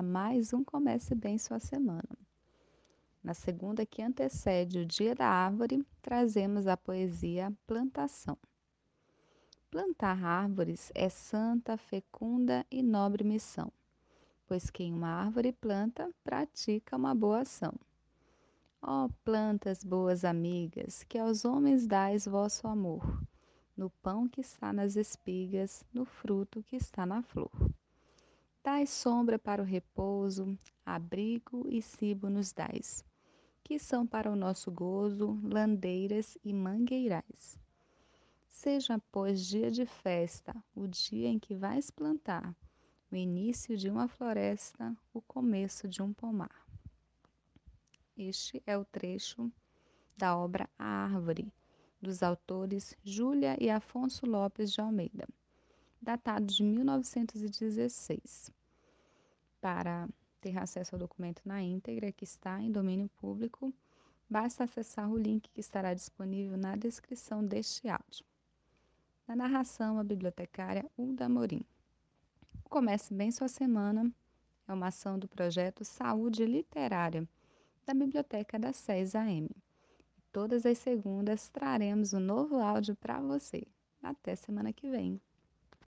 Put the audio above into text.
mais um Comece Bem Sua Semana. Na segunda que antecede o Dia da Árvore, trazemos a poesia Plantação. Plantar árvores é santa, fecunda e nobre missão, pois quem uma árvore planta, pratica uma boa ação. Ó oh, plantas boas amigas, que aos homens dais vosso amor, no pão que está nas espigas, no fruto que está na flor. Dais sombra para o repouso, abrigo e cibo nos dais, que são para o nosso gozo landeiras e mangueirais. Seja, pois, dia de festa, o dia em que vais plantar, o início de uma floresta, o começo de um pomar. Este é o trecho da obra A Árvore, dos autores Júlia e Afonso Lopes de Almeida, datado de 1916 para ter acesso ao documento na íntegra, que está em domínio público, basta acessar o link que estará disponível na descrição deste áudio. Na narração, a bibliotecária Ulda Morim. Comece bem sua semana é uma ação do projeto Saúde Literária da Biblioteca da SES AM. Todas as segundas traremos um novo áudio para você. Até semana que vem.